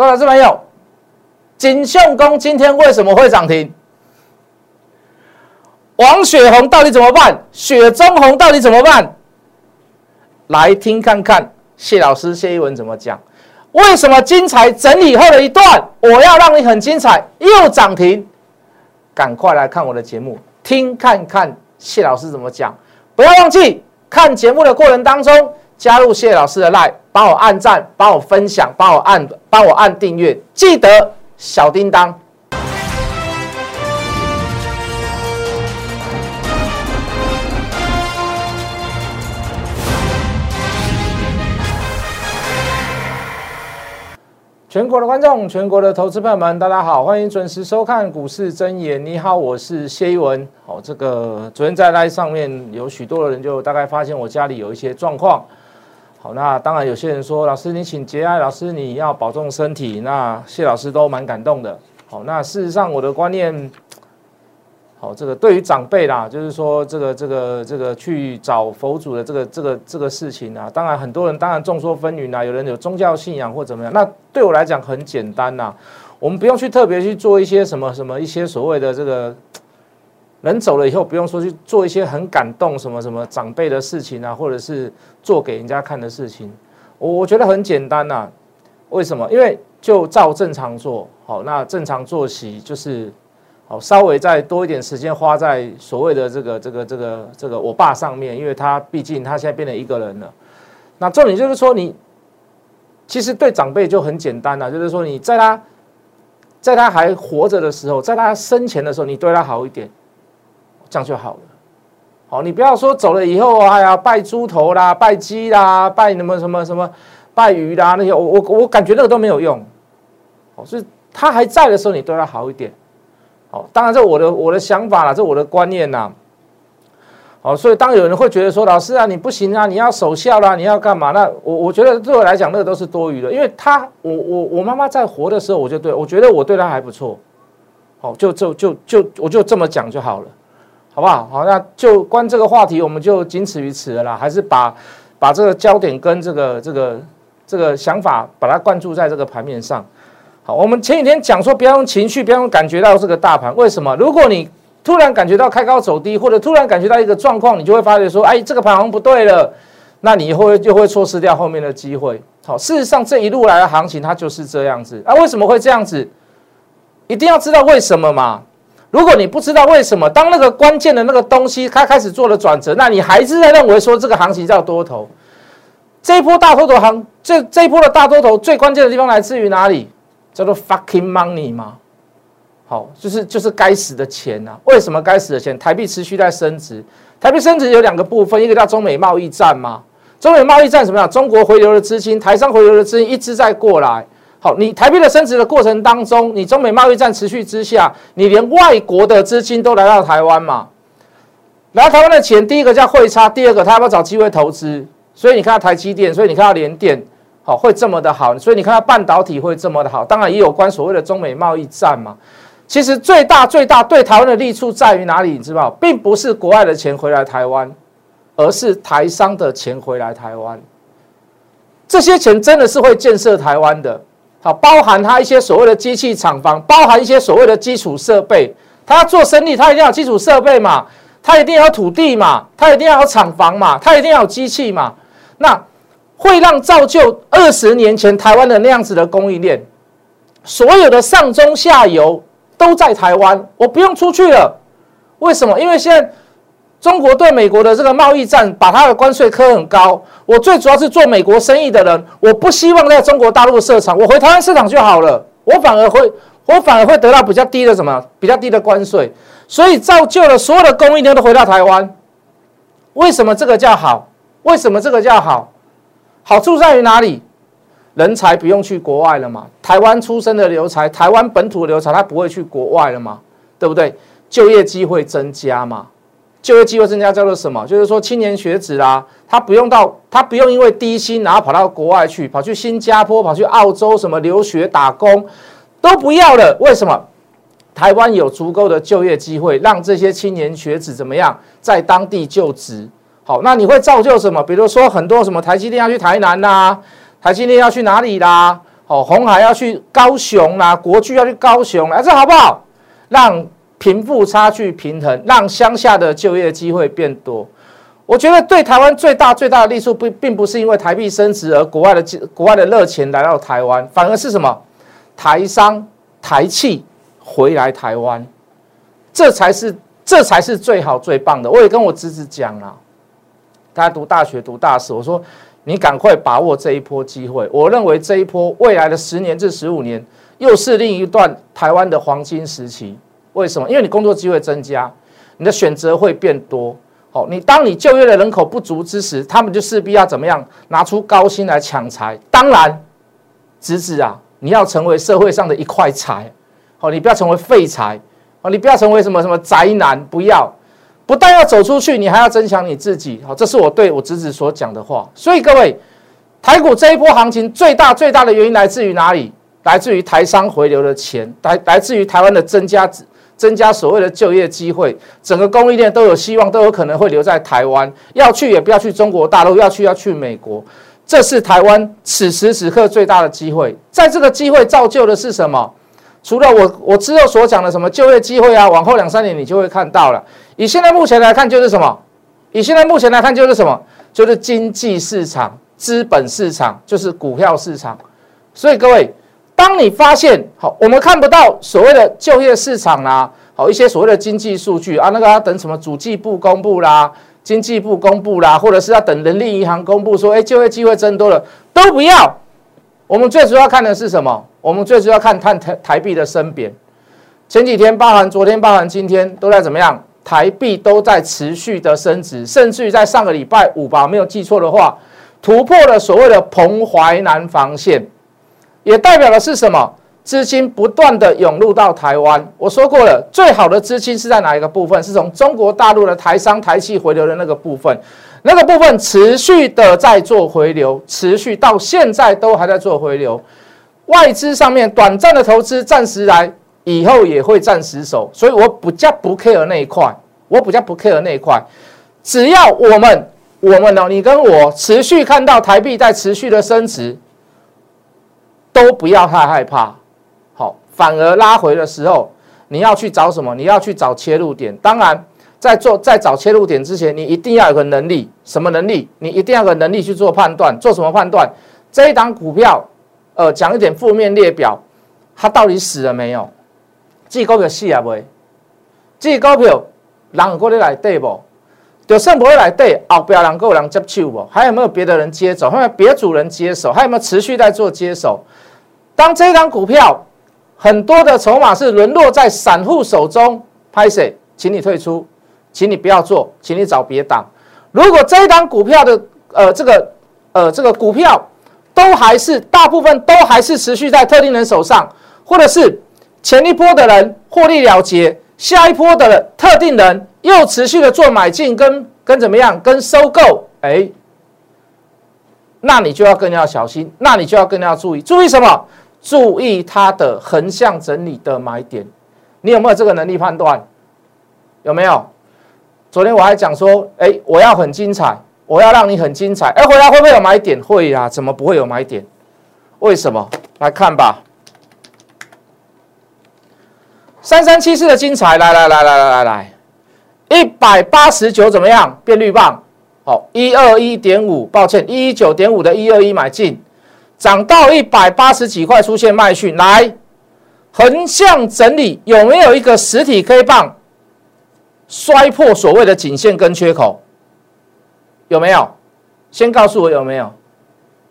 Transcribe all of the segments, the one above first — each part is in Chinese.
各位老师朋友，锦绣工今天为什么会涨停？王雪红到底怎么办？雪中红到底怎么办？来听看看谢老师谢一文怎么讲。为什么精彩整理后的一段，我要让你很精彩又涨停？赶快来看我的节目，听看看谢老师怎么讲。不要忘记看节目的过程当中，加入谢老师的 line，帮我按赞，帮我分享，帮我按，帮我按订阅，记得小叮当。全国的观众，全国的投资朋友们，大家好，欢迎准时收看股市真言。你好，我是谢一文。好，这个昨天在 live 上面有许多的人就大概发现我家里有一些状况。好，那当然有些人说，老师你请节哀，老师你要保重身体。那谢老师都蛮感动的。好，那事实上我的观念。好，这个对于长辈啦，就是说这个这个这个去找佛祖的这个这个这个事情啊，当然很多人当然众说纷纭啊，有人有宗教信仰或怎么样。那对我来讲很简单呐，我们不用去特别去做一些什么什么一些所谓的这个人走了以后不用说去做一些很感动什么什么长辈的事情啊，或者是做给人家看的事情。我我觉得很简单呐，为什么？因为就照正常做好，那正常作息就是。好，稍微再多一点时间花在所谓的这个、这个、这个、这个我爸上面，因为他毕竟他现在变成一个人了。那重点就是说，你其实对长辈就很简单了，就是说你在他在他还活着的时候，在他生前的时候，你对他好一点，这样就好了。好，你不要说走了以后，哎呀，拜猪头啦，拜鸡啦，拜什么什么什么，拜鱼啦那些，我我我感觉那个都没有用。好，所以他还在的时候，你对他好一点。好，当然这我的我的想法啦，这我的观念呐。好，所以当有人会觉得说，老师啊，你不行啊，你要守孝啦，你要干嘛？那我我觉得对我来讲，那个都是多余的，因为他我我我妈妈在活的时候，我就对我觉得我对他还不错。好，就就就就我就这么讲就好了，好不好？好，那就关这个话题，我们就仅此于此了啦。还是把把这个焦点跟这个这个这个想法，把它灌注在这个盘面上。好，我们前几天讲说，不要用情绪，不要用感觉到这个大盘。为什么？如果你突然感觉到开高走低，或者突然感觉到一个状况，你就会发觉说，哎，这个盘好像不对了。那你以后就会错失掉后面的机会。好，事实上这一路来的行情它就是这样子。啊，为什么会这样子？一定要知道为什么嘛。如果你不知道为什么，当那个关键的那个东西它开始做了转折，那你还是在认为说这个行情叫多头。这一波大多头行，这这一波的大多头最关键的地方来自于哪里？叫做 fucking money 吗？好，就是就是该死的钱呐！为什么该死的钱？台币持续在升值，台币升值有两个部分，一个叫中美贸易战嘛。中美贸易战什么样？中国回流的资金，台商回流的资金一直在过来。好，你台币的升值的过程当中，你中美贸易战持续之下，你连外国的资金都来到台湾嘛？来台湾的钱，第一个叫汇差，第二个他要不要找机会投资？所以你看到台积电，所以你看到联电。好，会这么的好，所以你看到半导体会这么的好，当然也有关所谓的中美贸易战嘛。其实最大最大对台湾的利处在于哪里？你知道，并不是国外的钱回来台湾，而是台商的钱回来台湾。这些钱真的是会建设台湾的。好，包含它一些所谓的机器厂房，包含一些所谓的基础设备。他做生意，他一定要基础设备嘛，他一定要土地嘛，他一定要有厂房嘛，他一定要有机器嘛。那会让造就二十年前台湾的那样子的供应链，所有的上中下游都在台湾，我不用出去了。为什么？因为现在中国对美国的这个贸易战，把它的关税科很高。我最主要是做美国生意的人，我不希望在中国大陆设厂，我回台湾市场就好了。我反而会，我反而会得到比较低的什么？比较低的关税。所以造就了所有的供应链都回到台湾。为什么这个叫好？为什么这个叫好？好处在于哪里？人才不用去国外了嘛？台湾出生的留才，台湾本土的留才，他不会去国外了嘛？对不对？就业机会增加嘛？就业机会增加叫做什么？就是说青年学子啦，他不用到，他不用因为低薪然后跑到国外去，跑去新加坡、跑去澳洲什么留学打工都不要了。为什么？台湾有足够的就业机会，让这些青年学子怎么样在当地就职？好，那你会造就什么？比如说很多什么台积电要去台南啦，台积电要去哪里啦？哦，红海要去高雄啦，国巨要去高雄啦，这好不好？让贫富差距平衡，让乡下的就业机会变多。我觉得对台湾最大最大的利处，不并不是因为台币升值而国外的国外的热钱来到台湾，反而是什么？台商台企回来台湾，这才是这才是最好最棒的。我也跟我侄子讲了，他读大学读大四，我说你赶快把握这一波机会。我认为这一波未来的十年至十五年，又是另一段台湾的黄金时期。为什么？因为你工作机会增加，你的选择会变多。好，你当你就业的人口不足之时，他们就势必要怎么样？拿出高薪来抢财。当然，侄子啊，你要成为社会上的一块财。好，你不要成为废材。好，你不要成为什么什么宅男。不要，不但要走出去，你还要增强你自己。好，这是我对我侄子所讲的话。所以各位，台股这一波行情最大最大的原因来自于哪里？来自于台商回流的钱，来来自于台湾的增加。增加所谓的就业机会，整个供应链都有希望，都有可能会留在台湾。要去也不要去中国大陆，要去要去美国。这是台湾此时此刻最大的机会。在这个机会造就的是什么？除了我我之后所讲的什么就业机会啊，往后两三年你就会看到了。以现在目前来看，就是什么？以现在目前来看，就是什么？就是经济市场、资本市场，就是股票市场。所以各位。当你发现好，我们看不到所谓的就业市场啦，好一些所谓的经济数据啊，那个要等什么主计部公布啦，经济部公布啦，或者是要等人力银行公布说，哎，就业机会增多了，都不要。我们最主要看的是什么？我们最主要看看台台币的升贬。前几天，包含昨天，包含今天，都在怎么样？台币都在持续的升值，甚至于在上个礼拜五吧，没有记错的话，突破了所谓的彭淮南防线。也代表的是什么？资金不断的涌入到台湾。我说过了，最好的资金是在哪一个部分？是从中国大陆的台商、台企回流的那个部分。那个部分持续的在做回流，持续到现在都还在做回流。外资上面短暂的投资暂时来，以后也会暂时走。所以我比较不 care 那一块，我比较不 care 那一块。只要我们，我们呢，你跟我持续看到台币在持续的升值。都不要太害怕，好，反而拉回的时候，你要去找什么？你要去找切入点。当然，在做在找切入点之前，你一定要有个能力，什么能力？你一定要有个能力去做判断。做什么判断？这一档股票，呃，讲一点负面列表，它到底死了没有？这股票死啊未？这股票人过来对不？就剩不会来对，后边人够人接手不？还有没有别的人接手？还有别主人接手？还有没有持续在做接手？当这张股票很多的筹码是沦落在散户手中，拍谁？请你退出，请你不要做，请你找别档。如果这一档股票的呃这个呃这个股票都还是大部分都还是持续在特定人手上，或者是前一波的人获利了结，下一波的特定人。又持续的做买进跟跟怎么样跟收购，哎，那你就要更要小心，那你就要更要注意，注意什么？注意它的横向整理的买点，你有没有这个能力判断？有没有？昨天我还讲说，哎，我要很精彩，我要让你很精彩，哎，回来会不会有买点？会呀，怎么不会有买点？为什么？来看吧，三三七四的精彩，来来来来来来来。一百八十九怎么样？变绿棒，好，一二一点五，抱歉，一一九点五的一二一买进，涨到一百八十几块出现卖讯，来横向整理，有没有一个实体 K 棒摔破所谓的颈线跟缺口？有没有？先告诉我有没有？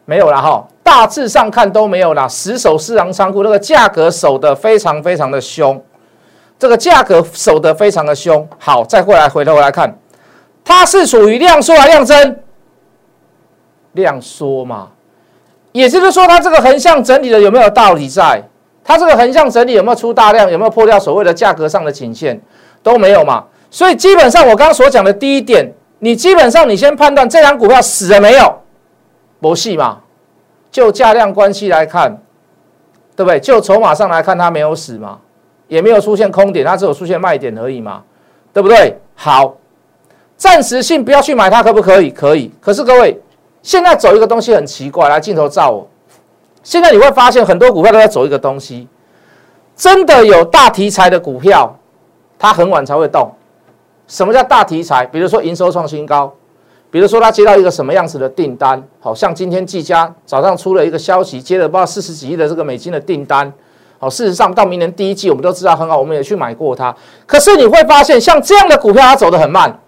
没有了哈，大致上看都没有了。十手四行仓库那个价格守的非常非常的凶。这个价格守得非常的凶，好，再过来回头来看，它是属于量缩还量增？量缩嘛，也就是说，它这个横向整理的有没有道理在？它这个横向整理有没有出大量？有没有破掉所谓的价格上的颈线？都没有嘛，所以基本上我刚刚所讲的第一点，你基本上你先判断这张股票死了没有？不细嘛，就价量关系来看，对不对？就筹码上来看，它没有死嘛。也没有出现空点，它只有出现卖点而已嘛，对不对？好，暂时性不要去买它，可不可以？可以。可是各位，现在走一个东西很奇怪，来镜头照我，现在你会发现很多股票都在走一个东西，真的有大题材的股票，它很晚才会动。什么叫大题材？比如说营收创新高，比如说他接到一个什么样子的订单，好像今天技嘉早上出了一个消息，接了不知道四十几亿的这个美金的订单。好，事实上到明年第一季我们都知道很好，我们也去买过它。可是你会发现，像这样的股票它走得很慢。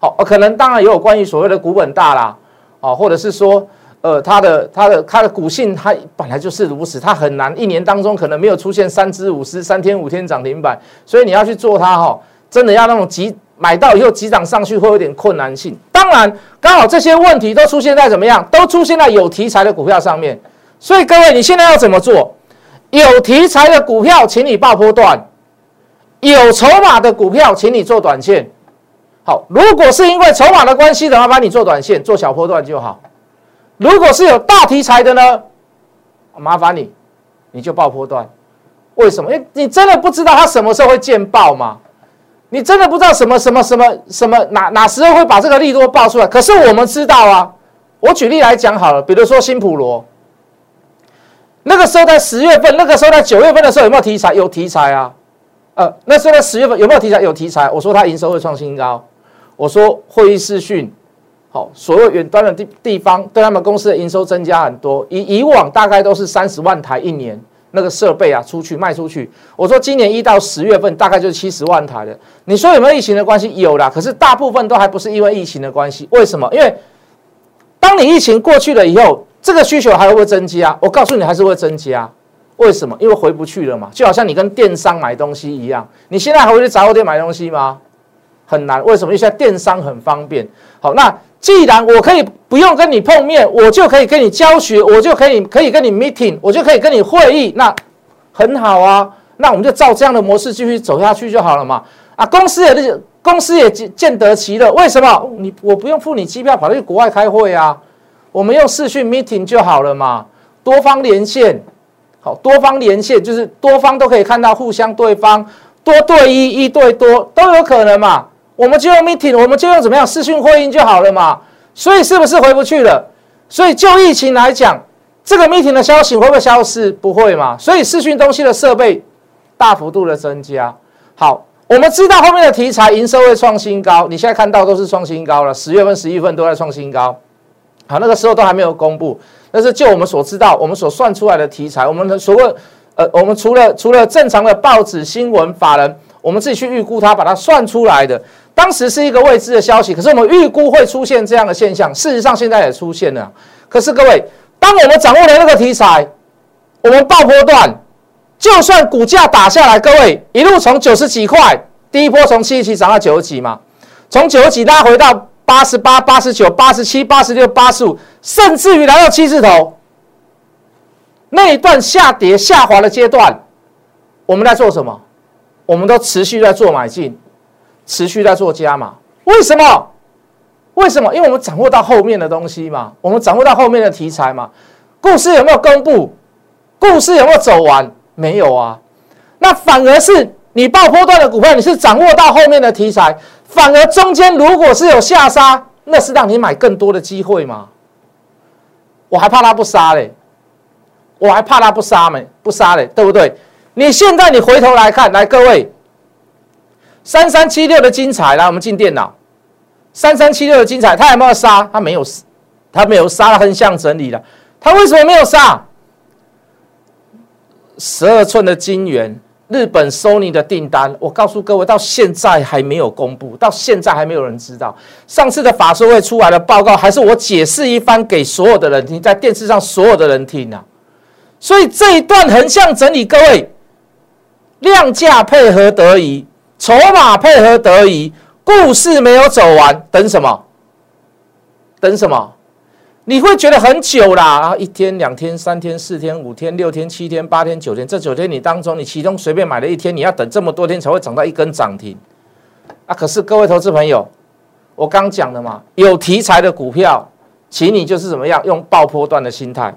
好，可能当然也有关于所谓的股本大啦，啊，或者是说。呃，它的它的它的股性，它本来就是如此，它很难一年当中可能没有出现三只五只三天五天涨停板，所以你要去做它哈，真的要那种急买到以后急涨上去会有点困难性。当然，刚好这些问题都出现在怎么样，都出现在有题材的股票上面。所以各位，你现在要怎么做？有题材的股票，请你爆波段；有筹码的股票，请你做短线。好，如果是因为筹码的关系的话，帮你做短线，做小波段就好。如果是有大题材的呢，麻烦你，你就爆波段。为什么？因为你真的不知道它什么时候会见爆吗？你真的不知道什么什么什么什么哪哪时候会把这个利多爆出来？可是我们知道啊。我举例来讲好了，比如说新普罗，那个时候在十月份，那个时候在九月份的时候有没有题材？有题材啊。呃，那时候在十月份有没有题材？有题材。我说它营收会创新高，我说会议视讯。好，所有远端的地地方，对他们公司的营收增加很多。以以往大概都是三十万台一年，那个设备啊出去卖出去。我说今年一到十月份大概就是七十万台了。你说有没有疫情的关系？有啦，可是大部分都还不是因为疫情的关系。为什么？因为当你疫情过去了以后，这个需求还会不会增加？我告诉你，还是会增加。为什么？因为回不去了嘛。就好像你跟电商买东西一样，你现在还会去杂货店买东西吗？很难。为什么？因为现在电商很方便。好，那。既然我可以不用跟你碰面，我就可以跟你教学，我就可以可以跟你 meeting，我就可以跟你会议，那很好啊。那我们就照这样的模式继续走下去就好了嘛。啊，公司也公司也见得其乐。为什么？你我不用付你机票跑去国外开会啊，我们用视讯 meeting 就好了嘛。多方连线，好，多方连线就是多方都可以看到互相对方，多对一，一对多都有可能嘛。我们就用 meeting，我们就用怎么样视讯会议就好了嘛。所以是不是回不去了？所以就疫情来讲，这个 meeting 的消息会不会消失？不会嘛。所以视讯东西的设备大幅度的增加。好，我们知道后面的题材营收会创新高。你现在看到都是创新高了，十月份、十一月份都在创新高。好，那个时候都还没有公布，但是就我们所知道，我们所算出来的题材，我们的所谓呃，我们除了除了正常的报纸新闻、法人，我们自己去预估它，把它算出来的。当时是一个未知的消息，可是我们预估会出现这样的现象，事实上现在也出现了。可是各位，当我们掌握了那个题材，我们爆波段，就算股价打下来，各位一路从九十几块，第一波从七十几涨到九十几嘛，从九十几拉回到八十八、八十九、八十七、八十六、八十五，甚至于来到七字头，那一段下跌下滑的阶段，我们在做什么？我们都持续在做买进。持续在做加码，为什么？为什么？因为我们掌握到后面的东西嘛，我们掌握到后面的题材嘛。故事有没有公布？故事有没有走完？没有啊。那反而是你爆波段的股票，你是掌握到后面的题材，反而中间如果是有下杀，那是让你买更多的机会嘛。我还怕他不杀嘞，我还怕他不杀没不杀嘞，对不对？你现在你回头来看，来各位。三三七六的精彩，来，我们进电脑。三三七六的精彩，它有没有杀？它没有，它没有杀，横向整理了。它为什么没有杀？十二寸的金元，日本 Sony 的订单，我告诉各位，到现在还没有公布，到现在还没有人知道。上次的法说会出来的报告，还是我解释一番给所有的人听，在电视上所有的人听啊。所以这一段横向整理，各位量价配合得宜。筹码配合得宜，故事没有走完，等什么？等什么？你会觉得很久啦，然后一天、两天、三天、四天、五天、六天、七天、八天、九天，这九天你当中，你其中随便买了一天，你要等这么多天才会涨到一根涨停啊！可是各位投资朋友，我刚讲的嘛，有题材的股票，请你就是怎么样用爆破段的心态；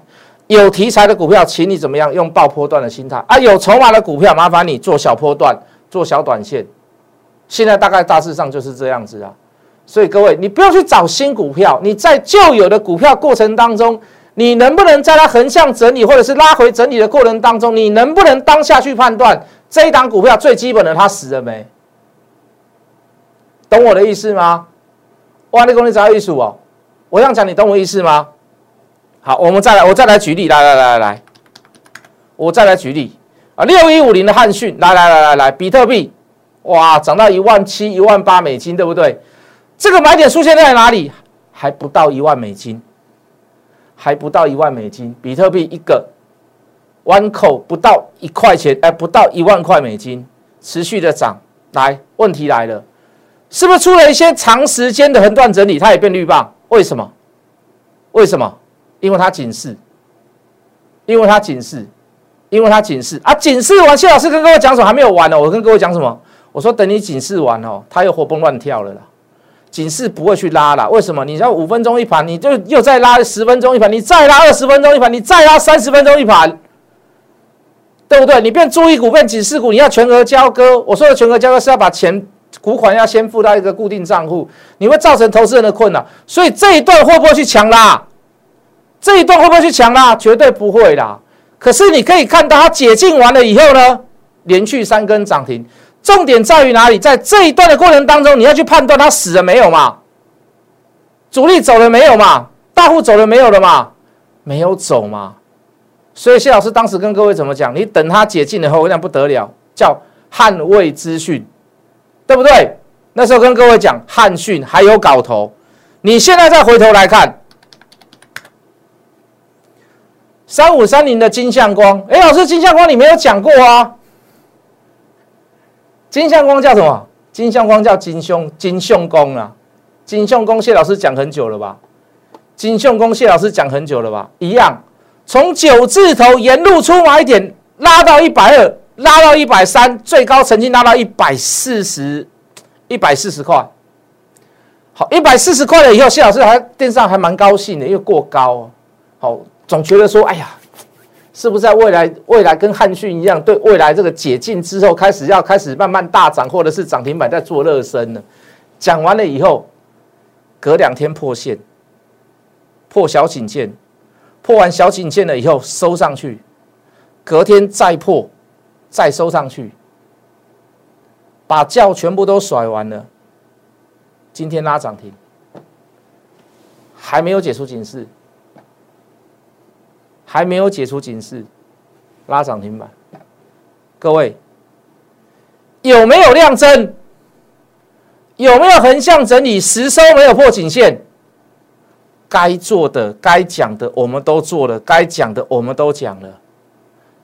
有题材的股票，请你怎么样用爆破段的心态啊！有筹码的股票，麻烦你做小波段。做小短线，现在大概大致上就是这样子啊。所以各位，你不要去找新股票，你在旧有的股票过程当中，你能不能在它横向整理或者是拉回整理的过程当中，你能不能当下去判断这一档股票最基本的它死了没？懂我的意思吗？哇，你公你找艺术哦，我这样讲你懂我意思吗？好，我们再来，我再来举例，来来来来来，我再来举例啊，六一五零的汉讯，来来来来来，比特币，哇，涨到一万七、一万八美金，对不对？这个买点出现在哪里？还不到一万美金。还不到一万美金，比特币一个弯口不到一块钱，哎，不到一万块美金，持续的涨。来，问题来了，是不是出了一些长时间的横断整理，它也变绿棒？为什么？为什么？因为它警示，因为它警示，因为它警示啊！警示完，谢老师跟各位讲什么？还没有完呢。我跟各位讲什么？我说等你警示完哦，它又活蹦乱跳了啦。警示不会去拉了，为什么？你要五分钟一盘，你就又再拉十分钟一盘，你再拉二十分钟一盘，你再拉三十分钟一盘，对不对？你变注意股变警示股，你要全额交割。我说的全额交割是要把钱股款要先付到一个固定账户，你会造成投资人的困扰。所以这一段会不会去强拉？这一段会不会去强拉？绝对不会啦。可是你可以看到它解禁完了以后呢，连续三根涨停。重点在于哪里？在这一段的过程当中，你要去判断它死了没有嘛？主力走了没有嘛？大户走了没有了嘛？没有走嘛？所以谢老师当时跟各位怎么讲？你等它解禁了后，那不得了，叫捍卫资讯，对不对？那时候跟各位讲汉讯还有搞头，你现在再回头来看三五三零的金相光，哎，老师金相光你没有讲过啊？金相光叫什么？金相光叫金兄金相公啊，金相公谢老师讲很久了吧？金相公谢老师讲很久了吧？一样，从九字头沿路出买点，拉到一百二，拉到一百三，最高曾经拉到一百四十，一百四十块。好，一百四十块了以后，谢老师还电视上还蛮高兴的，因为过高。好，总觉得说，哎呀。是不是在未来未来跟汉逊一样，对未来这个解禁之后开始要开始慢慢大涨，或者是涨停板在做热身呢？讲完了以后，隔两天破线，破小颈线，破完小颈线了以后收上去，隔天再破，再收上去，把轿全部都甩完了。今天拉涨停，还没有解除警示。还没有解除警示，拉涨停板。各位有没有量增？有没有横向整理？实收没有破颈线？该做的、该讲的我们都做了，该讲的我们都讲了，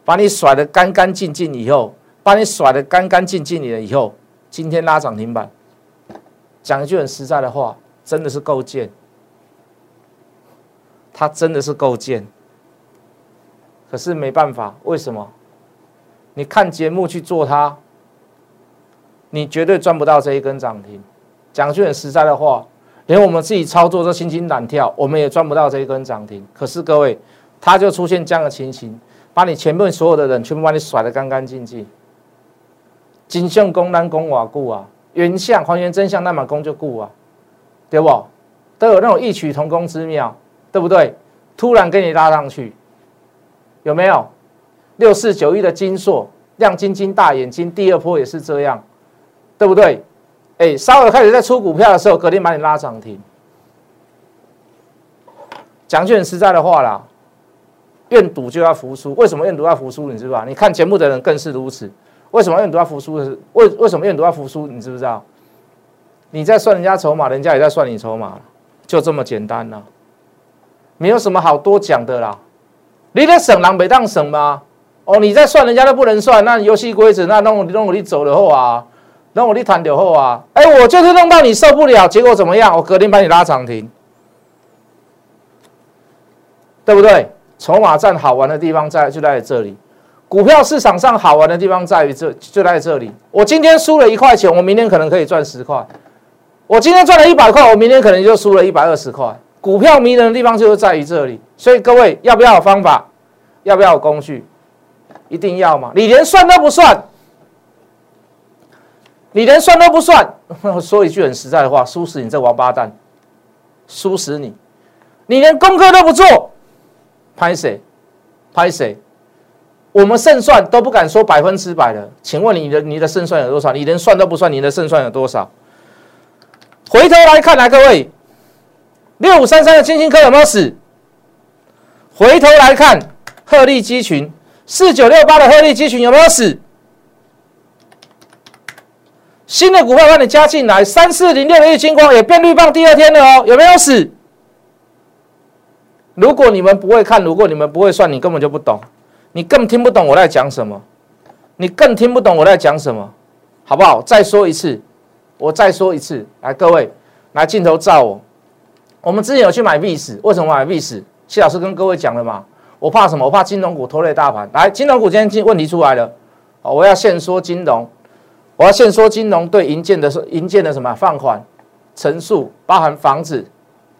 把你甩的干干净净以后，把你甩的干干净净了以后，今天拉涨停板。讲一句很实在的话，真的是够贱，他真的是够贱。可是没办法，为什么？你看节目去做它，你绝对赚不到这一根涨停。讲句很实在的话，连我们自己操作都心惊胆跳，我们也赚不到这一根涨停。可是各位，它就出现这样的情形，把你前面所有的人全部把你甩得干干净净。金相公难公瓦固啊，原相还原真相那么公就固啊，对不？都有那种异曲同工之妙，对不对？突然给你拉上去。有没有六四九一的金硕亮晶晶大眼睛？第二波也是这样，对不对？哎，稍微开始在出股票的时候，隔天把你拉涨停。讲句很实在的话啦，愿赌就要服输。为什么愿赌要服输？你知不知道？你看节目的人更是如此。为什么愿赌要服输？是为为什么愿赌要服输？你知不知道？你在算人家筹码，人家也在算你筹码就这么简单呐，没有什么好多讲的啦。你在省人没当省吗？哦，你在算人家都不能算，那游戏规则那弄弄我你走了后啊，弄我你谈了后啊，哎，我就是弄到你受不了，结果怎么样？我隔天把你拉涨停，对不对？筹码站好玩的地方在就在这里，股票市场上好玩的地方在于这就在这里。我今天输了一块钱，我明天可能可以赚十块；我今天赚了一百块，我明天可能就输了一百二十块。股票迷人的地方就是在于这里，所以各位要不要有方法？要不要有工具？一定要嘛！你连算都不算，你连算都不算，说一句很实在的话，输死你这王八蛋，输死你！你连功课都不做，拍谁？拍谁？我们胜算都不敢说百分之百的，请问你的你的胜算有多少？你连算都不算，你的胜算有多少？回头来看，来各位，六五三三的金星科有没有死？回头来看，鹤立鸡群，四九六八的鹤立鸡群有没有死？新的股票让你加进来，三四零六的玉金光也变绿棒第二天了哦，有没有死？如果你们不会看，如果你们不会算，你根本就不懂，你更听不懂我在讲什么，你更听不懂我在讲什么，好不好？再说一次，我再说一次，来各位，来镜头照我。我们之前有去买 V 十，为什么买 V 十？谢老师跟各位讲了嘛，我怕什么？我怕金融股拖累大盘。来，金融股今天问题出来了，我要先说金融。我要先说金融对银建的银建的什么放款。层数，包含房子。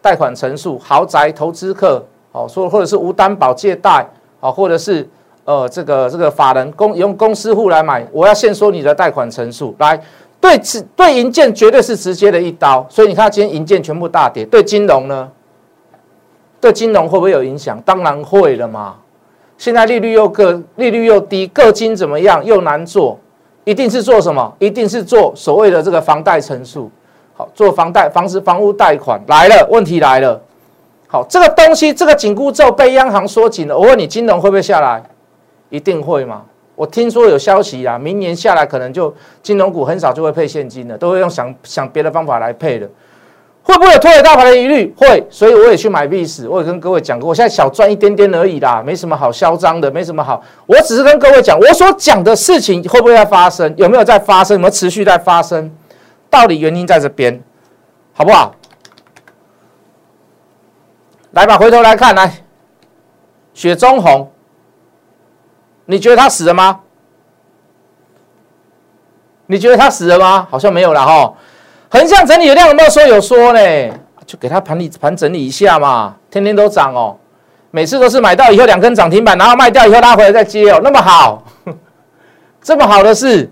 贷款层数、豪宅投资客，哦，说或者是无担保借贷，哦，或者是呃这个这个法人公用公司户来买，我要先说你的贷款层数，来对此对银建绝对是直接的一刀，所以你看今天银建全部大跌，对金融呢？对金融会不会有影响？当然会了嘛，现在利率又个利率又低，个金怎么样又难做。一定是做什么？一定是做所谓的这个房贷乘数，好，做房贷、房子、房屋贷款来了，问题来了。好，这个东西，这个紧箍咒被央行缩紧了。我问你，金融会不会下来？一定会吗？我听说有消息啊，明年下来可能就金融股很少就会配现金了，都会用想想别的方法来配的。会不会有拖累大盘的疑虑？会，所以我也去买币史，我也跟各位讲过，我现在小赚一点点而已啦，没什么好嚣张的，没什么好。我只是跟各位讲，我所讲的事情会不会在发生？有没有在发生？有没有持续在发生？到底原因在这边，好不好？来吧，回头来看，来，雪中红，你觉得他死了吗？你觉得他死了吗？好像没有了哈。横向整理有量有没有说有说呢？就给它盘理盘整理一下嘛，天天都涨哦，每次都是买到以后两根涨停板，然后卖掉以后拉回来再接哦，那么好，这么好的事，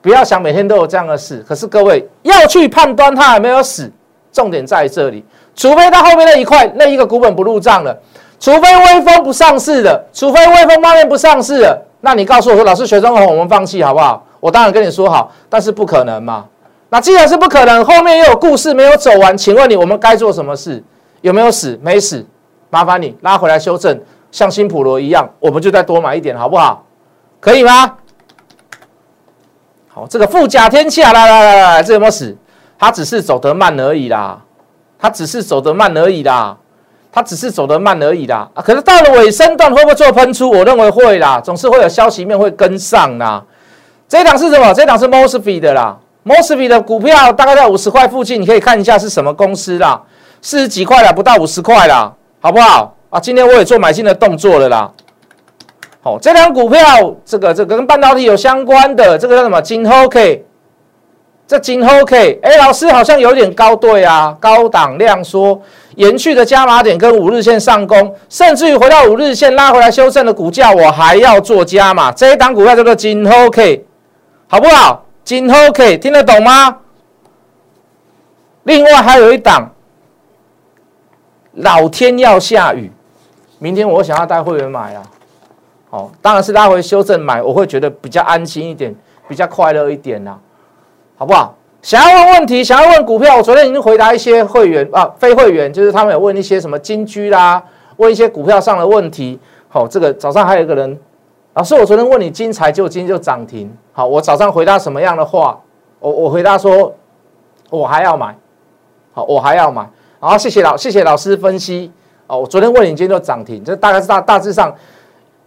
不要想每天都有这样的事。可是各位要去判断它有没有死，重点在这里，除非它后面那一块那一个股本不入账了，除非微风不上市了，除非微风方面不上市了，那你告诉我说，老师学生红我们放弃好不好？我当然跟你说好，但是不可能嘛。那既然是不可能，后面又有故事没有走完，请问你我们该做什么事？有没有死？没死，麻烦你拉回来修正，像新普罗一样，我们就再多买一点，好不好？可以吗？好，这个富甲天下，来来来来，这有没有死？它只是走得慢而已啦，它只是走得慢而已啦，它只是走得慢而已啦。啊，可是到了尾声段会不会做喷出？我认为会啦，总是会有消息面会跟上啦。这一档是什么？这一档是 Mosfet 的啦。Mosby 的股票大概在五十块附近，你可以看一下是什么公司啦，四十几块了，不到五十块啦，好不好？啊，今天我也做买进的动作了啦。好，这张股票，这个这个跟半导体有相关的，这个叫什么？金 OK，这金 OK，哎，老师好像有点高对啊，高档量缩，延续的加码点跟五日线上攻，甚至于回到五日线拉回来修正的股价，我还要做加码。这一档股票叫做金 OK，好不好？金 OK 听得懂吗？另外还有一档，老天要下雨，明天我想要带会员买啊。哦，当然是拉回修正买，我会觉得比较安心一点，比较快乐一点呐，好不好？想要问问题，想要问股票，我昨天已经回答一些会员啊，非会员就是他们有问一些什么金居啦，问一些股票上的问题。好，这个早上还有一个人。老师，我昨天问你金财就今天就涨停，好，我早上回答什么样的话？我我回答说，我还要买，好，我还要买。好，谢谢老谢谢老师分析。哦，我昨天问你今天就涨停，这大概是大大致上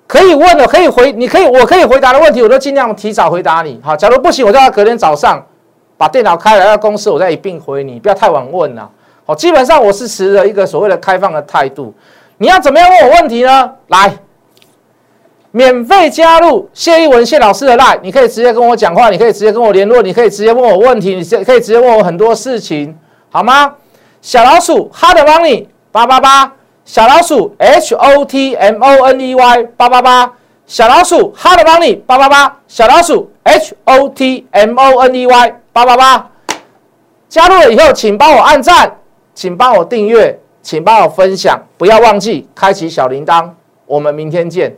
可以问的，可以回，你可以我可以回答的问题，我都尽量提早回答你。好，假如不行，我就要隔天早上把电脑开来到公司，我再一并回你，不要太晚问了。好，基本上我是持着一个所谓的开放的态度。你要怎么样问我问题呢？来。免费加入谢一文谢老师的 line，你可以直接跟我讲话，你可以直接跟我联络，你可以直接问我问题，你直可以直接问我很多事情，好吗？小老鼠 hard money 八八八，小老鼠 h o t m o n e y 八八八，小老鼠 hard money 八八八，小老鼠 h o t m o n e y 八八八，加入了以后，请帮我按赞，请帮我订阅，请帮我分享，不要忘记开启小铃铛。我们明天见。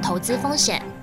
投资风险。